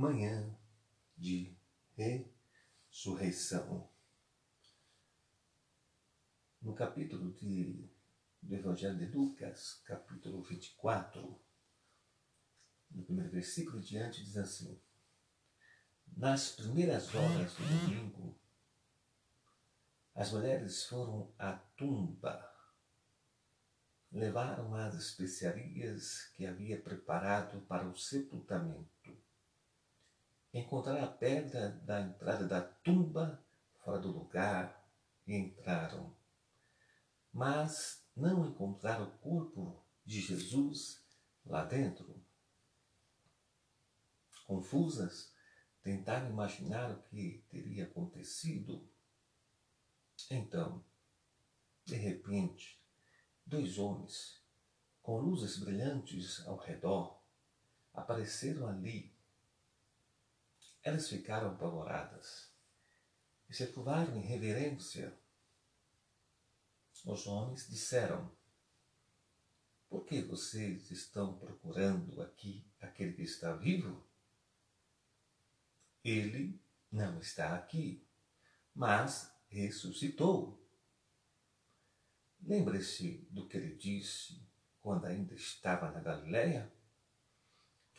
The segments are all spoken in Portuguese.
manhã de ressurreição. No capítulo de, do Evangelho de Lucas, capítulo 24, no primeiro versículo diante, diz assim: Nas primeiras horas do domingo, as mulheres foram à tumba, levaram as especiarias que havia preparado para o sepultamento encontraram a pedra da entrada da tumba fora do lugar e entraram. Mas não encontraram o corpo de Jesus lá dentro. Confusas, tentaram imaginar o que teria acontecido. Então, de repente, dois homens, com luzes brilhantes ao redor, apareceram ali elas ficaram apavoradas e se curvaram em reverência. Os homens disseram: Por que vocês estão procurando aqui aquele que está vivo? Ele não está aqui, mas ressuscitou. Lembre-se do que ele disse quando ainda estava na Galileia?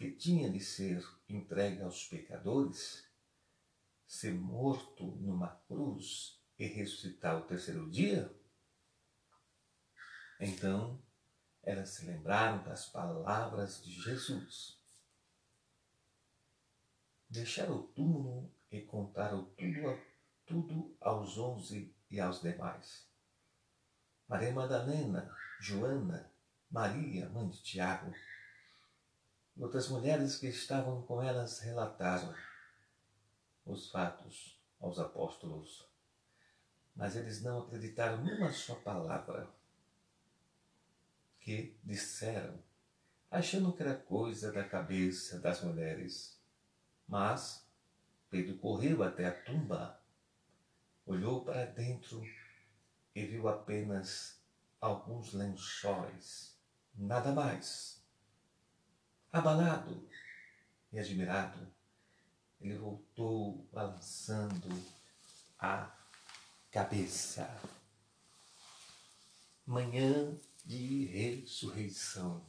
que tinha de ser entregue aos pecadores, ser morto numa cruz e ressuscitar o terceiro dia? Então, elas se lembraram das palavras de Jesus. Deixaram o túmulo e contaram tudo, tudo aos onze e aos demais. Maria Madalena, Joana, Maria, mãe de Tiago, Outras mulheres que estavam com elas relataram os fatos aos apóstolos, mas eles não acreditaram numa só palavra que disseram, achando que era coisa da cabeça das mulheres. Mas Pedro correu até a tumba, olhou para dentro e viu apenas alguns lençóis, nada mais. Abalado e admirado, ele voltou balançando a cabeça. Manhã de ressurreição.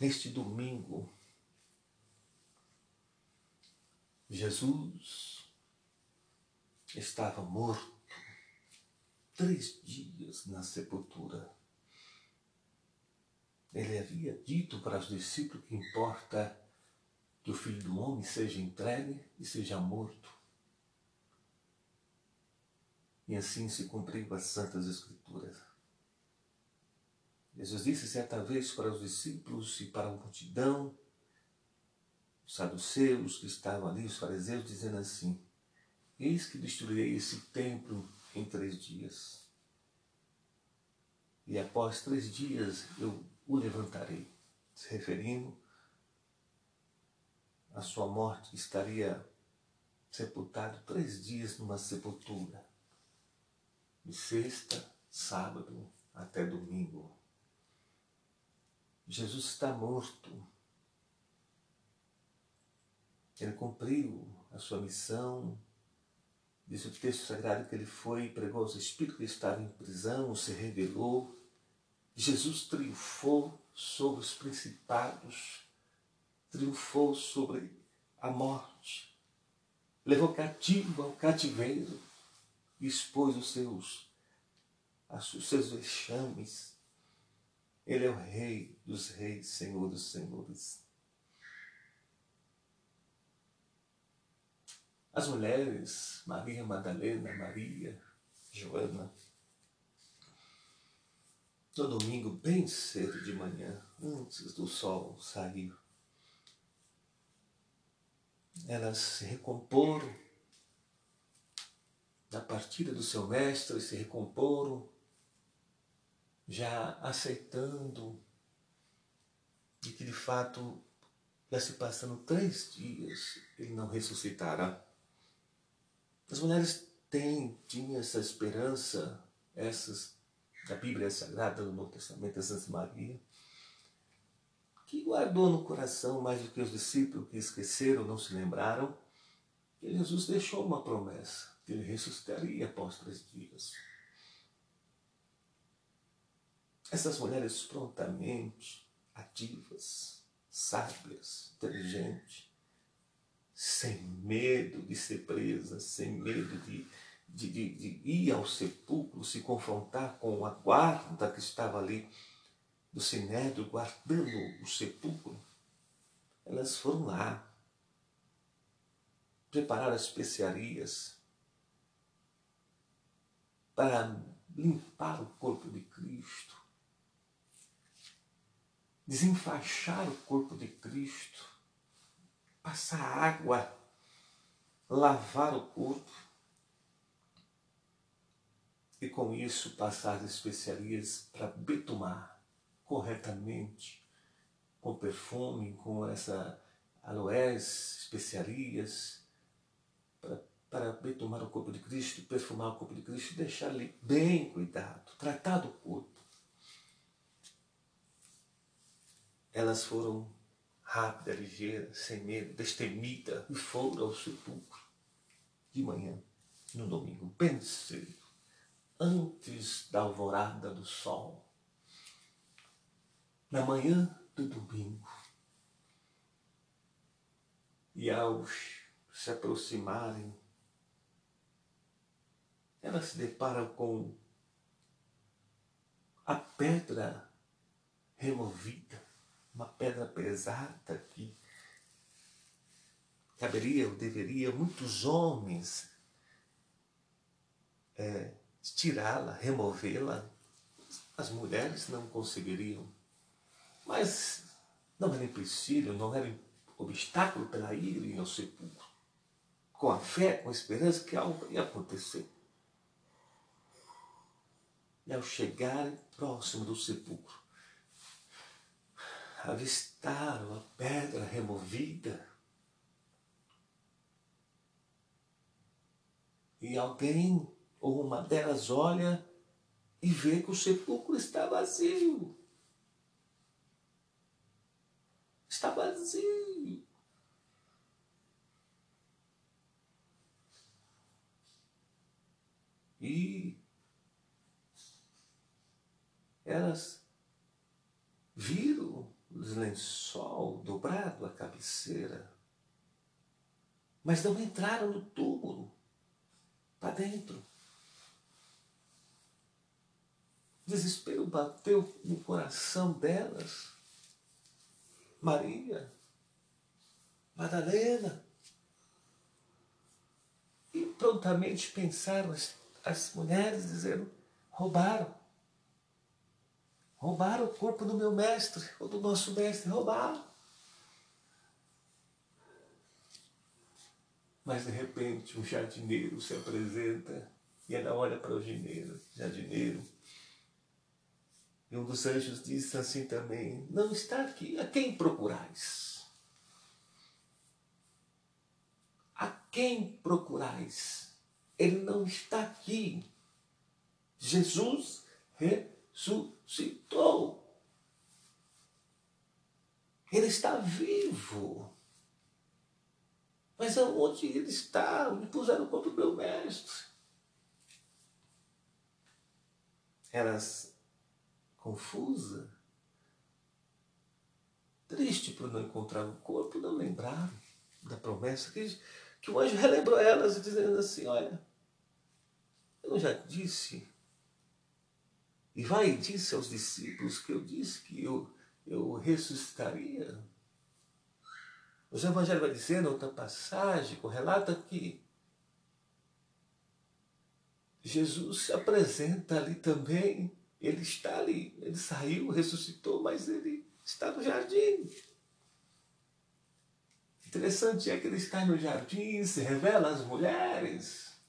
Neste domingo, Jesus estava morto três dias na sepultura. Ele havia dito para os discípulos que importa que o Filho do Homem seja entregue e seja morto. E assim se cumpriu as Santas Escrituras. Jesus disse certa vez para os discípulos e para a multidão, os saduceus que estavam ali, os fariseus, dizendo assim: Eis que destruirei esse templo em três dias. E após três dias eu o levantarei. Se referindo à sua morte, estaria sepultado três dias numa sepultura, de sexta, sábado até domingo. Jesus está morto. Ele cumpriu a sua missão. Diz o texto sagrado que ele foi pregou aos espíritos que estavam em prisão, se revelou Jesus triunfou sobre os principados, triunfou sobre a morte, levou cativo ao cativeiro expôs os seus, os seus vexames. Ele é o Rei dos Reis, Senhor dos Senhores. As mulheres, Maria Madalena, Maria, Joana, no domingo, bem cedo de manhã, antes do sol sair. Elas se recomporam da partida do seu mestre, se recomporam, já aceitando de que de fato, já se passando três dias, ele não ressuscitará. As mulheres têm, tinham essa esperança, essas da Bíblia Sagrada do Novo Testamento, a Santa Maria, que guardou no coração mais do que os discípulos que esqueceram, não se lembraram, que Jesus deixou uma promessa, que ele ressuscitaria após três dias. Essas mulheres prontamente, ativas, sábias, inteligentes, sem medo de ser presas, sem medo de, de, de, de, ir ao sepulcro, se confrontar com a guarda que estava ali do sinédrio, guardando o sepulcro. Elas foram lá, preparar as especiarias para limpar o corpo de Cristo, desenfaixar o corpo de Cristo, passar água, lavar o corpo e com isso passar as especiarias para betumar corretamente, com perfume, com essa aloés, especiarias, para, para betumar o corpo de Cristo, perfumar o corpo de Cristo deixar ele bem cuidado, tratar do corpo. Elas foram rápida, ligeira, sem medo, destemida, e foram ao sepulcro de manhã, no domingo, bem cedo, antes da alvorada do sol, na manhã do domingo. E ao se aproximarem, elas se deparam com a pedra removida uma pedra pesada que caberia ou deveria muitos homens é, tirá-la, removê-la. As mulheres não conseguiriam. Mas não era empecilho, não era obstáculo para irem ao sepulcro. Com a fé, com a esperança que algo ia acontecer. E ao chegarem próximo do sepulcro, avistaram a pedra removida. E alguém, uma delas, olha e vê que o sepulcro está vazio. Está vazio. E elas viram lençol dobrado à cabeceira, mas não entraram no túmulo, para dentro. Desespero bateu no coração delas. Maria, Madalena. E prontamente pensaram as, as mulheres, dizendo: roubaram. Roubaram o corpo do meu mestre, ou do nosso mestre, roubaram. Mas de repente um jardineiro se apresenta e ela olha para o jardineiro, jardineiro. E um dos anjos disse assim também: Não está aqui, a quem procurais? A quem procurais? Ele não está aqui. Jesus ressuscitou. Ele está vivo. Mas aonde ele está? Me puseram contra o meu mestre. Elas confusa, triste por não encontrar o corpo, não lembraram da promessa que, que o anjo relembrou elas, dizendo assim: Olha, eu já disse e vai e disse aos discípulos que eu disse que eu, eu ressuscitaria. O Evangelho vai dizer, na outra passagem, relata que Jesus se apresenta ali também. Ele está ali, ele saiu, ressuscitou, mas ele está no jardim. Interessante é que ele está no jardim, se revela às mulheres.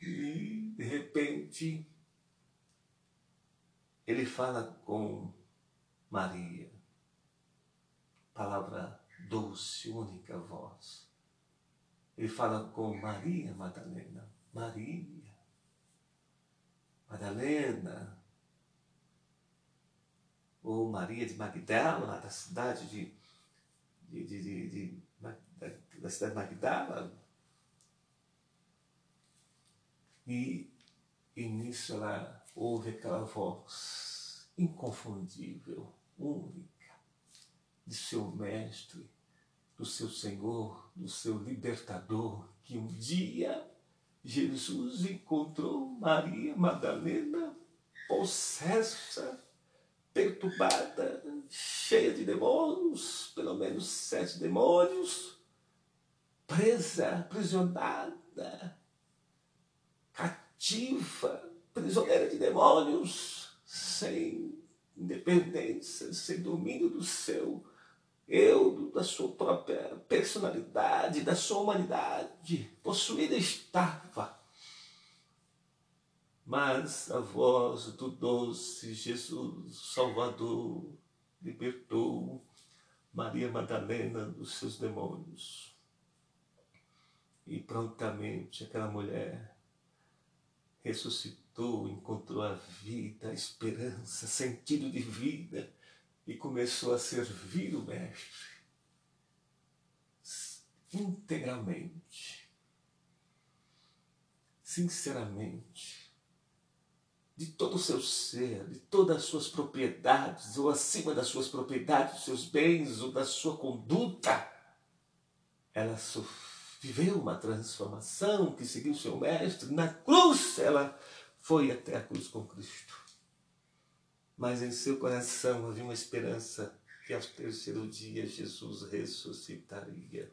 E de repente, ele fala com Maria, palavra doce, única voz. Ele fala com Maria Madalena, Maria, Madalena, ou Maria de Magdala, da cidade de, de, de, de, de da, da cidade de Magdala. E, e nisso ela ouve aquela voz inconfundível, única, de seu mestre, do seu Senhor, do seu libertador, que um dia Jesus encontrou Maria Madalena possessa, perturbada, cheia de demônios, pelo menos sete demônios, presa, aprisionada, cativa, prisioneira de demônios, sem independência, sem domínio do seu eu, da sua própria personalidade, da sua humanidade, possuída estava. Mas a voz do doce Jesus Salvador libertou Maria Madalena dos seus demônios. E prontamente aquela mulher ressuscitou, encontrou a vida, a esperança, sentido de vida e começou a servir o Mestre integralmente, sinceramente, de todo o seu ser, de todas as suas propriedades, ou acima das suas propriedades, dos seus bens, ou da sua conduta, ela viveu uma transformação que seguiu seu mestre. Na cruz, ela foi até a cruz com Cristo mas em seu coração havia uma esperança que ao terceiro dia Jesus ressuscitaria.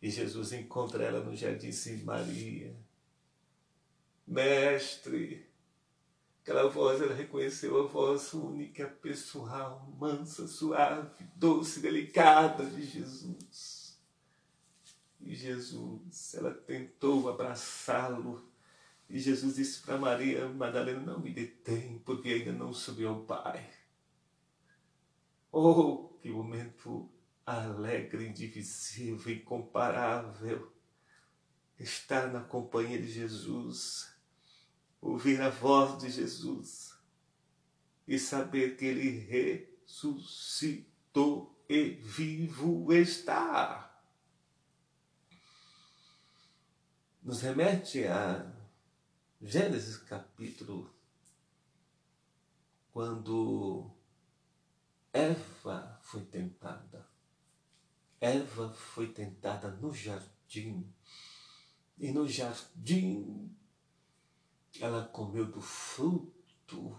E Jesus encontra ela no jardim sem Maria. Mestre, aquela voz, ela reconheceu a voz única, pessoal, mansa, suave, doce, delicada de Jesus. E Jesus, ela tentou abraçá-lo, e Jesus disse para Maria Madalena: Não me detém, porque ainda não subiu ao Pai. Oh, que momento alegre, indivisível, incomparável. Estar na companhia de Jesus, ouvir a voz de Jesus e saber que Ele ressuscitou e vivo está. Nos remete a Gênesis capítulo, quando Eva foi tentada. Eva foi tentada no jardim. E no jardim ela comeu do fruto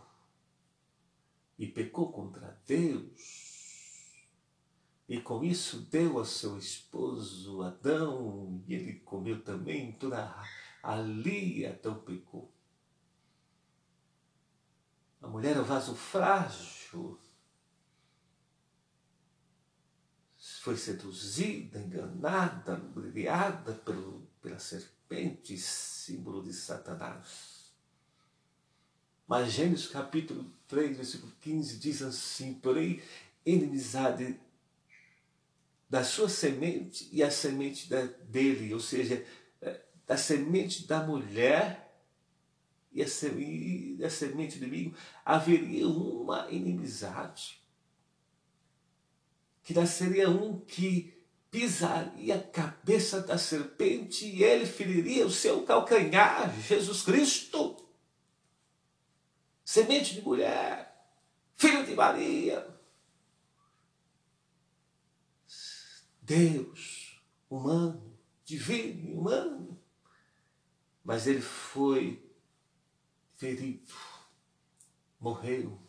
e pecou contra Deus. E com isso deu a seu esposo Adão, e ele comeu também toda a ali então pecou. A mulher é o vaso frágil. Foi seduzida, enganada, ludibriada pelo, pela serpente, símbolo de Satanás. Mas Gênesis capítulo 3, versículo 15 diz assim: porém, inimizade da sua semente e a semente dele, ou seja, da semente da mulher e a da semente do inimigo, haveria uma inimizade. Que nasceria um que pisaria a cabeça da serpente e ele feriria o seu calcanhar, Jesus Cristo. Semente de mulher, filho de Maria. Deus, humano, divino humano mas ele foi ferido, morreu.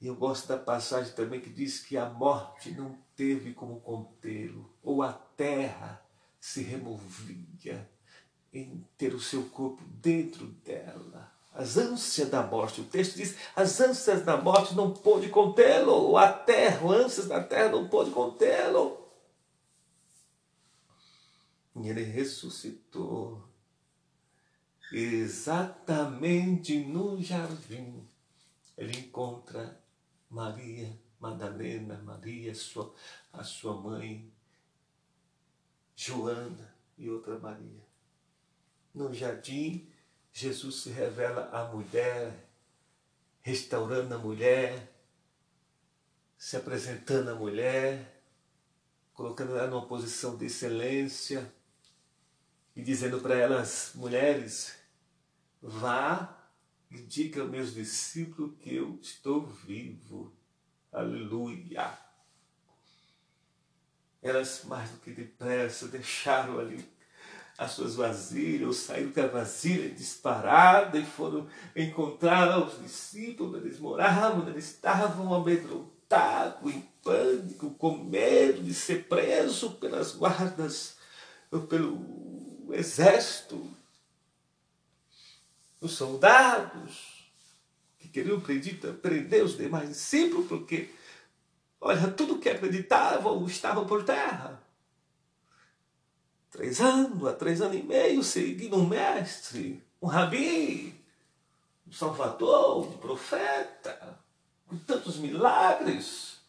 E eu gosto da passagem também que diz que a morte não teve como contê-lo, ou a terra se removia em ter o seu corpo dentro dela. As ânsias da morte, o texto diz, as ânsias da morte não pôde contê-lo, a terra, as ânsias da terra não pôde contê-lo. E ele ressuscitou exatamente no jardim, ele encontra Maria Madalena, Maria, sua, a sua mãe, Joana e outra Maria. No jardim, Jesus se revela à mulher, restaurando a mulher, se apresentando a mulher, colocando ela numa posição de excelência e dizendo para elas, mulheres, vá e diga aos meus discípulos que eu estou vivo. Aleluia. Elas, mais do que depressa, deixaram ali as suas vasilhas, saíram com a vasilha disparada e foram encontrar os discípulos. Eles moravam, eles estavam amedrontados, em pânico, com medo de ser preso pelas guardas, pelo exército, os soldados que queriam prender os demais discípulos, porque, olha, tudo que acreditavam estava por terra. Três anos, há três anos e meio, seguindo um mestre, um rabi, um salvador, um profeta, com tantos milagres.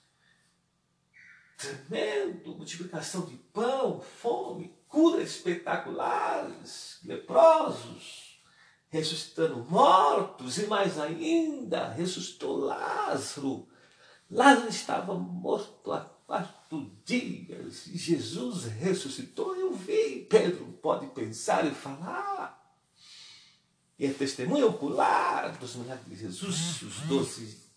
Tremendo, multiplicação de pão, fome, curas espetaculares, leprosos, ressuscitando mortos e mais ainda, ressuscitou Lázaro. Lázaro estava morto há quatro dias e Jesus ressuscitou. Eu vi. Pedro pode pensar e falar. E é testemunha ocular dos milagres de Jesus, os doze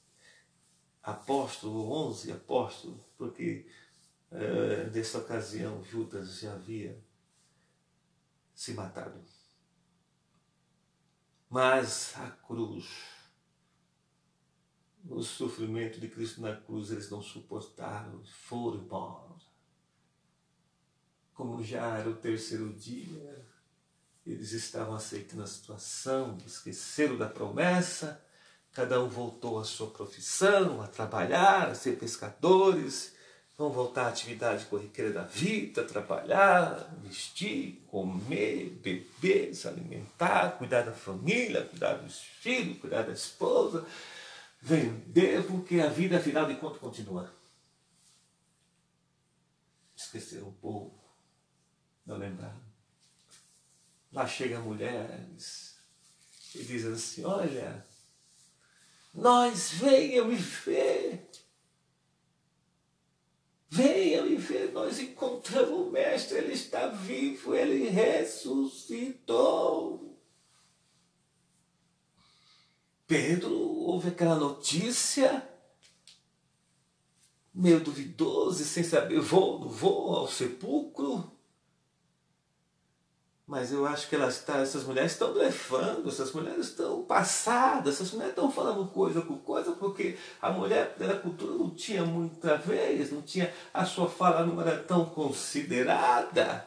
apóstolos, onze apóstolos, porque nessa ocasião Judas já havia se matado. Mas a cruz o sofrimento de Cristo na cruz eles não suportaram, foram embora. Como já era o terceiro dia, eles estavam aceitando a situação, esqueceram da promessa, cada um voltou à sua profissão, a trabalhar, a ser pescadores, vão voltar à atividade corriqueira da vida, trabalhar, vestir, comer, beber, se alimentar, cuidar da família, cuidar dos filhos, cuidar da esposa, Vender porque a vida, afinal de contas, continua. Esqueceram um pouco, não lembraram. Lá chega mulheres e diz assim: Olha, nós venham me ver. Nós encontramos o Mestre, ele está vivo, ele ressuscitou. Pedro ouve aquela notícia, meio duvidoso e sem saber, vou, não vou ao sepulcro. Mas eu acho que elas tá, essas mulheres estão blefando, essas mulheres estão passadas, essas mulheres estão falando coisa com coisa, porque a mulher da cultura não tinha muita vez, não tinha, a sua fala não era tão considerada.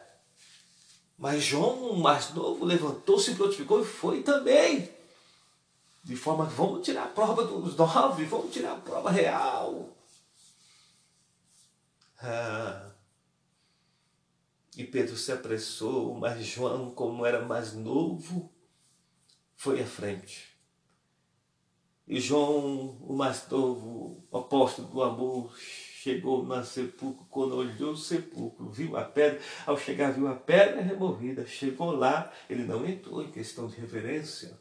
Mas João, mais novo, levantou-se, prontificou e foi também de forma vamos tirar a prova dos nove, vamos tirar a prova real. Ah. E Pedro se apressou, mas João, como era mais novo, foi à frente. E João, o mais novo, o apóstolo do amor, chegou no sepulcro, quando olhou o sepulcro, viu a pedra, ao chegar viu a pedra removida, chegou lá, ele não entrou em questão de reverência,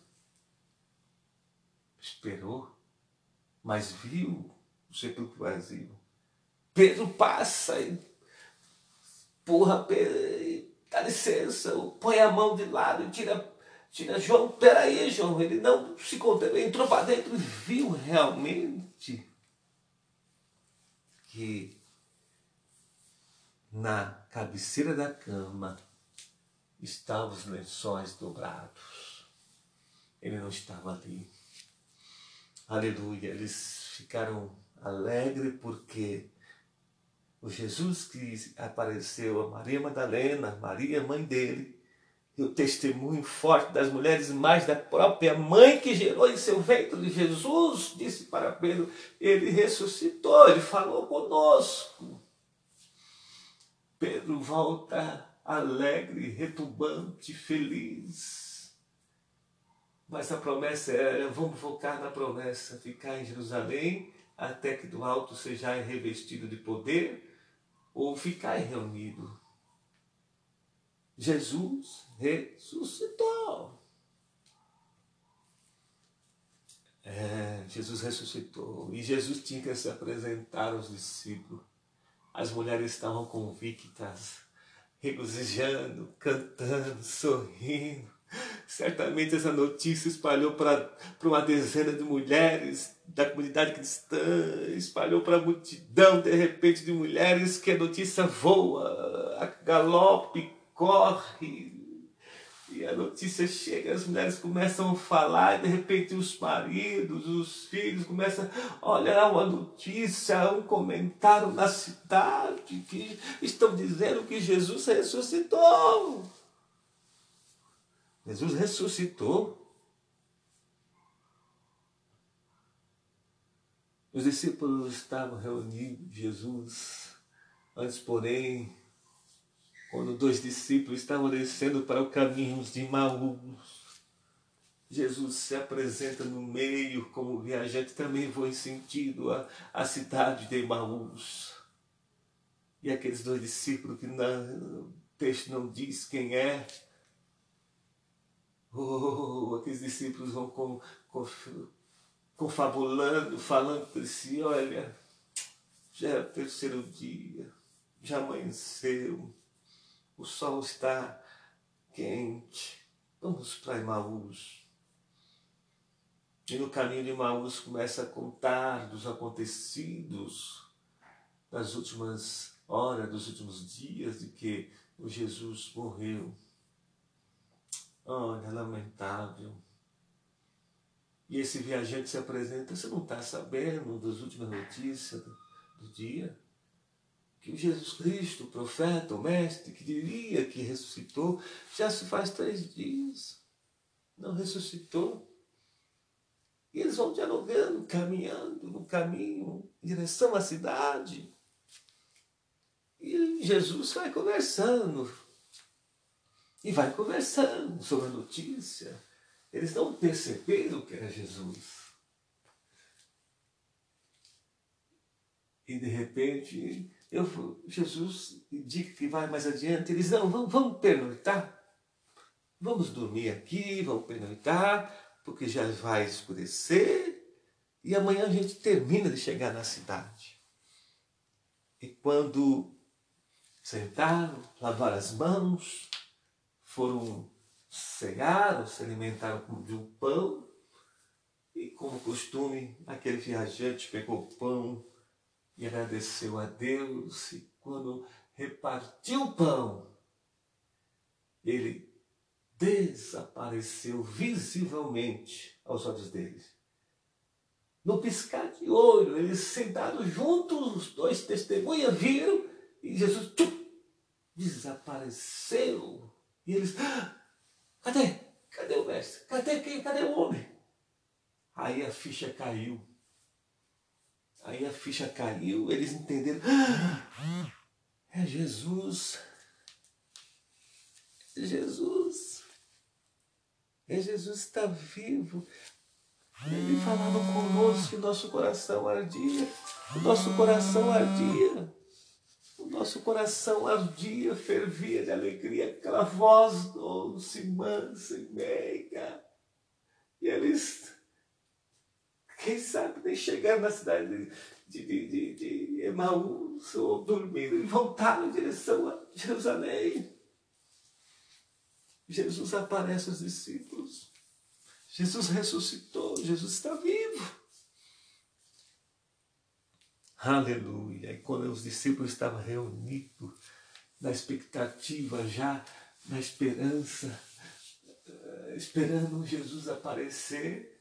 esperou, mas viu o sepulcro vazio. Pedro passa e Pedro, dá licença, põe a mão de lado e tira, tira João, peraí, João, ele não se conteve, entrou para dentro e viu realmente que na cabeceira da cama estavam os lençóis dobrados. Ele não estava ali. Aleluia. Eles ficaram alegres porque o Jesus que apareceu a Maria Madalena, Maria, mãe dele, e o testemunho forte das mulheres, mais da própria mãe que gerou em seu ventre Jesus, disse para Pedro: Ele ressuscitou, ele falou conosco. Pedro volta alegre, retumbante, feliz mas a promessa é, vamos focar na promessa, ficar em Jerusalém até que do alto seja revestido de poder, ou ficar reunido. Jesus ressuscitou. É, Jesus ressuscitou e Jesus tinha que se apresentar aos discípulos. As mulheres estavam convictas, regozijando, cantando, sorrindo. Certamente essa notícia espalhou para uma dezena de mulheres da comunidade cristã, espalhou para a multidão, de repente, de mulheres que a notícia voa, a galope, corre, e a notícia chega, as mulheres começam a falar, e de repente os maridos, os filhos começam a olhar uma notícia, um comentário na cidade que estão dizendo que Jesus ressuscitou. Jesus ressuscitou. Os discípulos estavam reunidos, Jesus, antes, porém, quando dois discípulos estavam descendo para o caminho de Maús, Jesus se apresenta no meio como viajante, também foi sentido a, a cidade de Maús. E aqueles dois discípulos que o texto não diz quem é, Oh, aqueles discípulos vão com, com, confabulando, falando entre si, olha, já é o terceiro dia, já amanheceu, o sol está quente, vamos para Emaús. E no caminho de Emaús começa a contar dos acontecidos das últimas horas, dos últimos dias de que o Jesus morreu. Olha, lamentável. E esse viajante se apresenta, você não está sabendo das últimas notícias do, dia? Que o Jesus Cristo, o profeta, o mestre, que diria que ressuscitou, já se faz três dias. Não ressuscitou. E eles vão dialogando, caminhando no caminho, em direção à cidade. E Jesus vai conversando, e vai conversando sobre a notícia. Eles não perceberam que era Jesus. E de repente, eu, Jesus indica que vai mais adiante. Eles não, vamos, vamos pernoitar. Vamos dormir aqui, vamos pernoitar, porque já vai escurecer. E amanhã a gente termina de chegar na cidade. E quando sentaram, lavaram as mãos, foram cegar, se alimentaram de um pão, e como costume, aquele viajante pegou o pão e agradeceu a Deus, e quando repartiu o pão, ele desapareceu visivelmente aos olhos deles. No piscar de olho, eles sentados juntos, os dois testemunhas viram, e Jesus tchum, desapareceu e eles, ah, cadê? Cadê o mestre? Cadê quem? Cadê o homem? Aí a ficha caiu. Aí a ficha caiu, eles entenderam. Ah, é Jesus. É Jesus. É Jesus está vivo. Ele falava conosco e nosso coração ardia. O nosso coração ardia. Nosso coração ardia, fervia de alegria, aquela voz doce, mansa e meiga. E eles, quem sabe, nem chegaram na cidade de, de, de, de Emaús ou dormiram e voltaram em direção a Jerusalém. Jesus aparece aos discípulos. Jesus ressuscitou, Jesus está vivo. Aleluia. E quando os discípulos estavam reunidos, na expectativa já, na esperança, eh, esperando Jesus aparecer,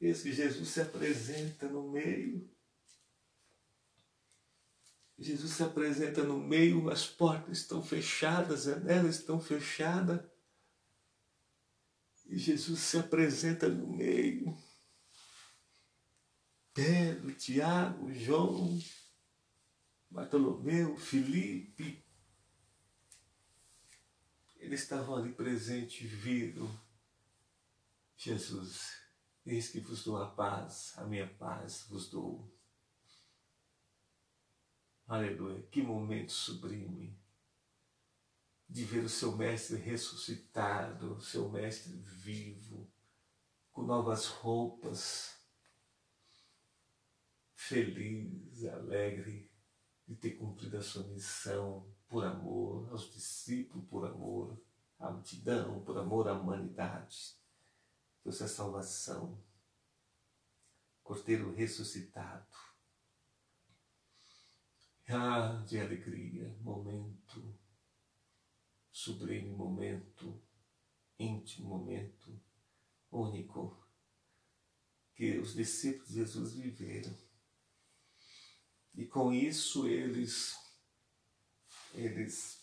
eis que Jesus se apresenta no meio. Jesus se apresenta no meio, as portas estão fechadas, as janelas estão fechadas. E Jesus se apresenta no meio. Pedro, Tiago, João, Bartolomeu, Felipe, eles estavam ali presentes, viram Jesus, eis que vos dou a paz, a minha paz vos dou. Aleluia, que momento sublime de ver o seu mestre ressuscitado, o seu mestre vivo, com novas roupas, feliz, alegre de ter cumprido a sua missão por amor aos discípulos, por amor à multidão, por amor à humanidade. Trouxe a salvação. Cordeiro ressuscitado. Ah, de alegria, momento sublime, momento íntimo, momento único que os discípulos de Jesus viveram. E com isso eles eles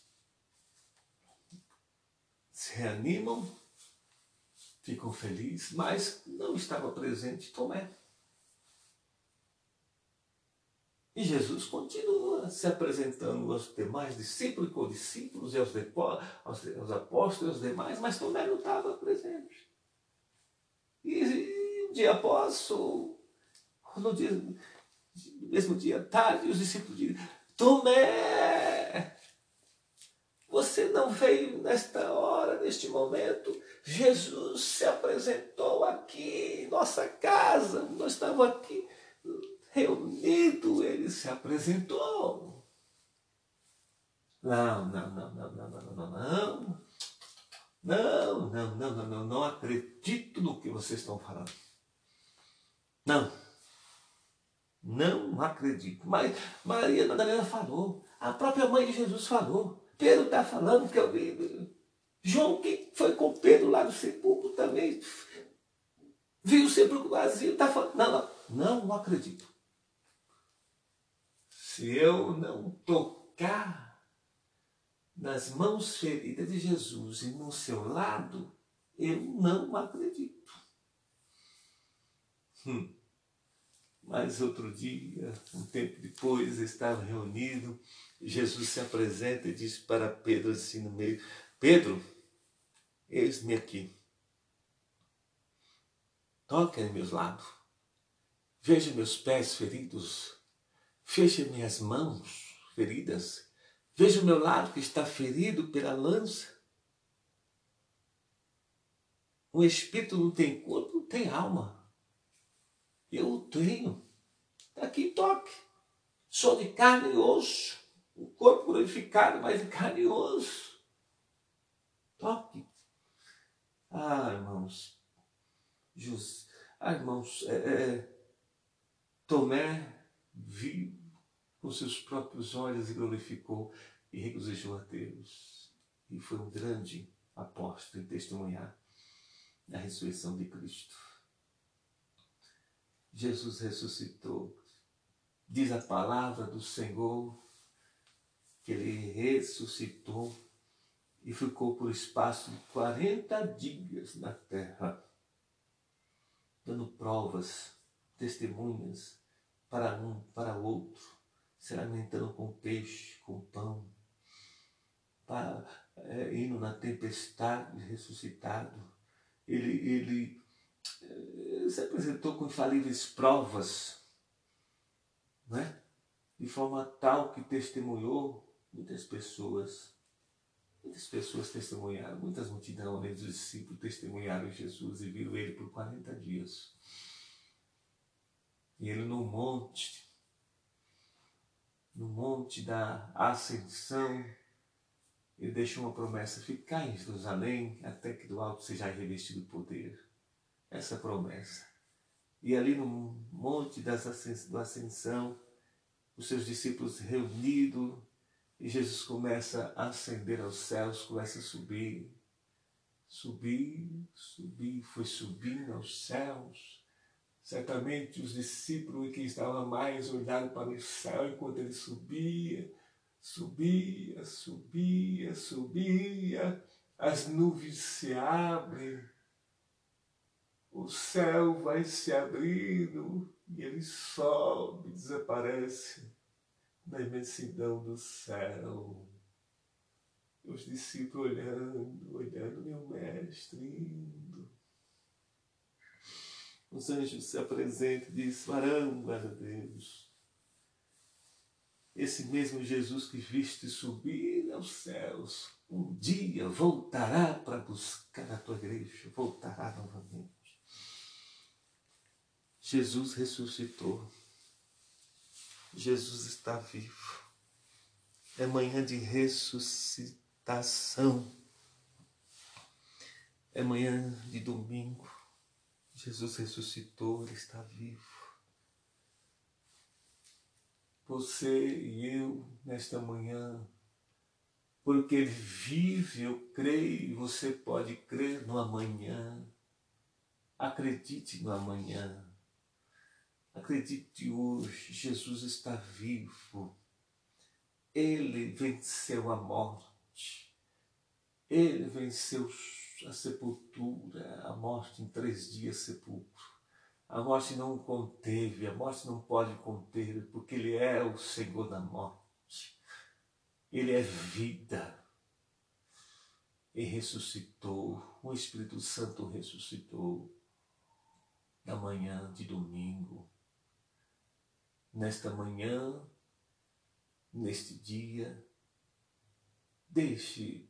se reanimam, ficam felizes, mas não estava presente Tomé. E Jesus continua se apresentando aos demais discípulos e condiscípulos e aos, aos, aos apóstolos e aos demais, mas Tomé não estava presente. E, e um dia após, ou no dia, mesmo dia, tarde, os discípulos dizem, Tomé, você não veio nesta hora, neste momento. Jesus se apresentou aqui em nossa casa. Nós estamos aqui reunidos. Ele se apresentou. Não, não, não, não, não, não, não, não. Não, não, não, não, não, não acredito no que vocês estão falando. Não. Não acredito. Mas Maria Madalena falou. A própria mãe de Jesus falou. Pedro está falando que eu vi. João, que foi com Pedro lá no sepulcro também, viu o sepulcro vazio, está falando. Não, não, não, acredito. Se eu não tocar nas mãos feridas de Jesus e no seu lado, eu não acredito. Hum. Mas outro dia, um tempo depois, estava reunido, Jesus se apresenta e diz para Pedro assim no meio: Pedro, eis-me aqui. Toque em meus lados. Veja meus pés feridos. Veja minhas mãos feridas. Veja o meu lado que está ferido pela lança. O espírito não tem corpo, não tem alma. Eu tenho. Está aqui, toque. Sou de carne e osso. O corpo glorificado, mas de carne e osso. Toque. Ah, irmãos. Jus, ah, irmãos. É, é, Tomé viu com seus próprios olhos e glorificou e regozijou a Deus. E foi um grande apóstolo em testemunhar da ressurreição de Cristo. Jesus ressuscitou. Diz a palavra do Senhor que ele ressuscitou e ficou por espaço de 40 dias na terra, dando provas, testemunhas para um, para outro, se alimentando com peixe, com pão, para, é, indo na tempestade, ressuscitado. Ele, ele se apresentou com infalíveis provas, né? de forma tal que testemunhou muitas pessoas. Muitas pessoas testemunharam, muitas multidão, além dos discípulos, testemunharam Jesus e viram ele por 40 dias. E ele no monte, no monte da ascensão, ele deixou uma promessa: ficar em Jerusalém até que do alto seja revestido poder essa promessa. E ali no monte da ascensão, os seus discípulos reunidos, e Jesus começa a ascender aos céus, começa a subir, subir, subir, foi subindo aos céus. Certamente os discípulos que estavam mais olharam para o céu enquanto ele subia, subia, subia, subia, as nuvens se abrem, o céu vai se abrindo e ele sobe, desaparece na imensidão do céu. Os discípulos olhando, olhando meu mestre indo. Os anjos se apresentam e dizem, varão, glória a Deus. Esse mesmo Jesus que viste subir aos céus, um dia voltará para buscar a tua igreja, voltará novamente. Jesus ressuscitou. Jesus está vivo. É manhã de ressuscitação. É manhã de domingo. Jesus ressuscitou, Ele está vivo. Você e eu, nesta manhã, porque Ele vive, eu creio, você pode crer no amanhã. Acredite no amanhã. Acredite hoje, Jesus está vivo. Ele venceu a morte. Ele venceu a sepultura, a morte em três dias sepulcro. A morte não o conteve, a morte não pode conter, porque Ele é o Senhor da morte. Ele é vida. E ressuscitou, o Espírito Santo ressuscitou na manhã de domingo. Nesta manhã, neste dia, deixe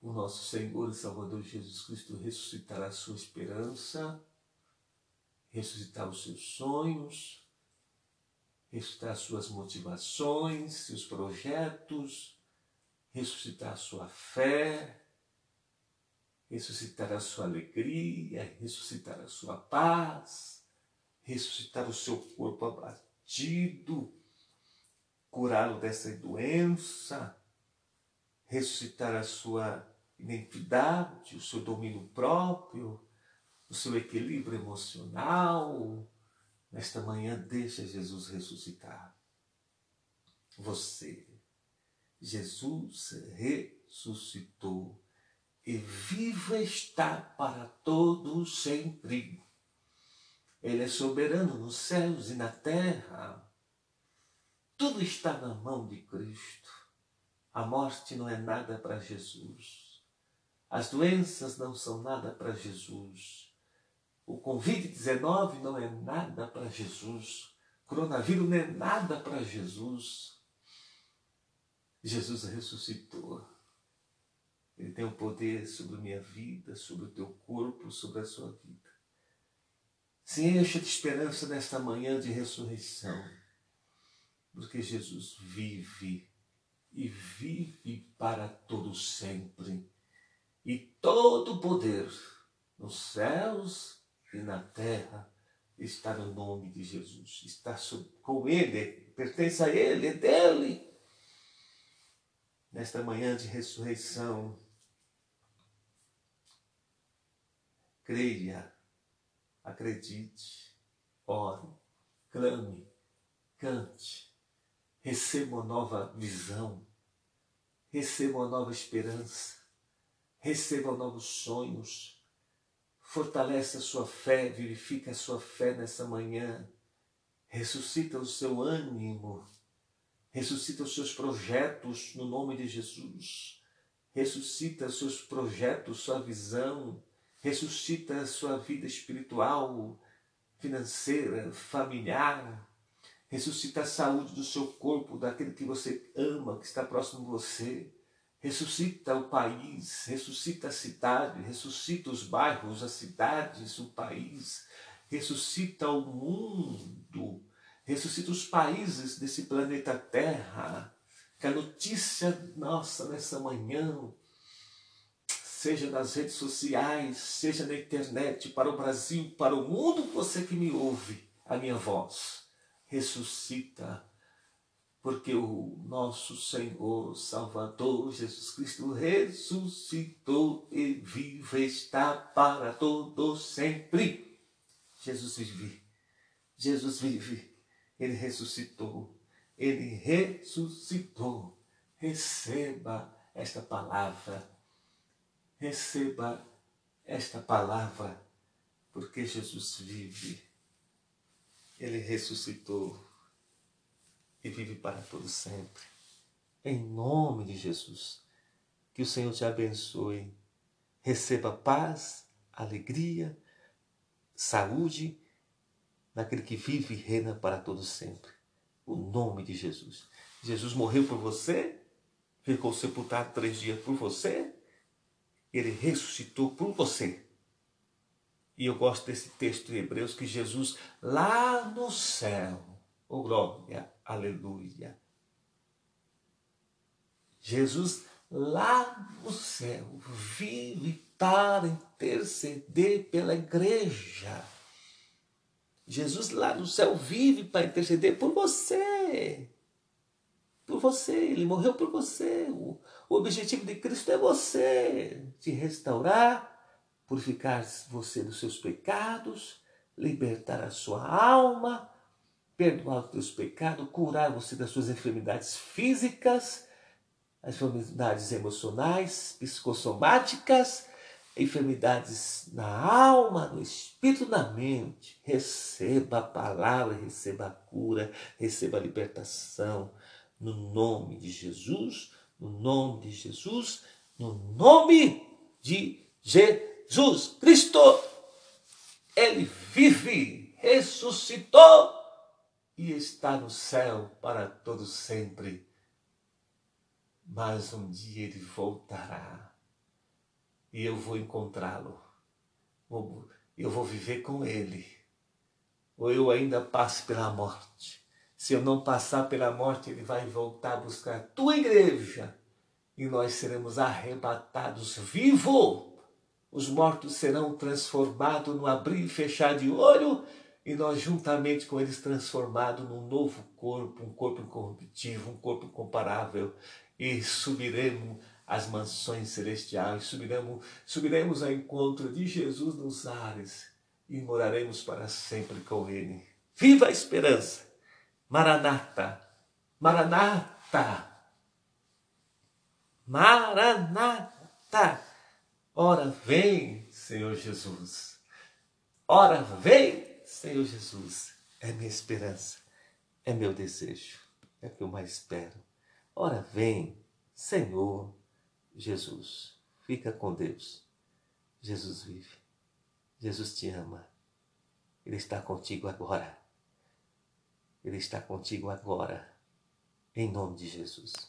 o nosso Senhor e Salvador Jesus Cristo ressuscitar a sua esperança, ressuscitar os seus sonhos, ressuscitar as suas motivações, seus projetos, ressuscitar a sua fé, ressuscitar a sua alegria, ressuscitar a sua paz, ressuscitar o seu corpo abatido, curá-lo dessa doença, ressuscitar a sua identidade, o seu domínio próprio, o seu equilíbrio emocional. Nesta manhã, deixa Jesus ressuscitar. Você, Jesus ressuscitou e viva está para todos sempre. Ele é soberano nos céus e na terra. Tudo está na mão de Cristo. A morte não é nada para Jesus. As doenças não são nada para Jesus. O Covid-19 não é nada para Jesus. O coronavírus não é nada para Jesus. Jesus ressuscitou. Ele tem o poder sobre minha vida, sobre o teu corpo, sobre a sua vida. Se encha de esperança nesta manhã de ressurreição, porque Jesus vive e vive para todo sempre. E todo o poder nos céus e na terra está no nome de Jesus. Está com Ele, pertence a Ele, é dele. Nesta manhã de ressurreição, creia, acredite, ore, clame, cante. Receba uma nova visão, receba uma nova esperança, receba novos sonhos, fortalece a sua fé, vivifica a sua fé nessa manhã, ressuscita o seu ânimo, ressuscita os seus projetos no nome de Jesus, ressuscita os seus projetos, sua visão, ressuscita a sua vida espiritual, financeira, familiar, Ressuscita a saúde do seu corpo, daquele que você ama, que está próximo de você. Ressuscita o país, ressuscita a cidade, ressuscita os bairros, as cidades, o país. Ressuscita o mundo, ressuscita os países desse planeta Terra. Que a notícia nossa nessa manhã, seja nas redes sociais, seja na internet, para o Brasil, para o mundo, você que me ouve, a minha voz ressuscita, porque o nosso Senhor Salvador Jesus Cristo ressuscitou e vive está para todos sempre. Jesus vive, Jesus vive, Ele ressuscitou, Ele ressuscitou. Receba esta palavra, receba esta palavra, porque Jesus vive ele ressuscitou e vive para todo sempre. Em nome de Jesus, que o Senhor te abençoe. Receba paz, alegria, saúde naquele que vive e reina para todo sempre. O nome de Jesus. Jesus morreu por você, ficou sepultado três dias por você, ele ressuscitou por você E eu gosto desse texto em Hebreus que Jesus lá no céu, oh glória, aleluia. Jesus lá no céu vive para interceder pela igreja. Jesus lá no céu vive para interceder por você. Por você, ele morreu por você. O, objetivo de Cristo é você, te restaurar, purificar você dos seus pecados, libertar a sua alma, perdoar os seus pecados, curar você das suas enfermidades físicas, as enfermidades emocionais, psicossomáticas, enfermidades na alma, no espírito, na mente. Receba a palavra, receba a cura, receba a libertação. No nome de Jesus, no nome de Jesus, no nome de Jesus Cristo. Ele vive, ressuscitou e está no céu para todo sempre. Mas um dia ele voltará e eu vou encontrá-lo. Eu vou viver com ele. Ou eu ainda passo pela morte. Se eu não passar pela morte, ele vai voltar a buscar a tua igreja e nós seremos arrebatados vivo. Os mortos serão transformados no abrir e fechar de olho e nós juntamente com eles transformados num novo corpo, um corpo incorruptível, um corpo incomparável e subiremos as mansões celestiais, subiremos, subiremos ao encontro de Jesus nos ares e moraremos para sempre com Ele. Viva a esperança! Maranata! Maranata! Maranata! Ora vem, Senhor Jesus! Ora vem, Senhor Jesus! É minha esperança, é meu desejo, é o que eu mais espero. Ora vem, Senhor Jesus. Fica com Deus. Jesus vive. Jesus te ama. Ele está contigo agora. Ele está contigo agora. Em nome de Jesus.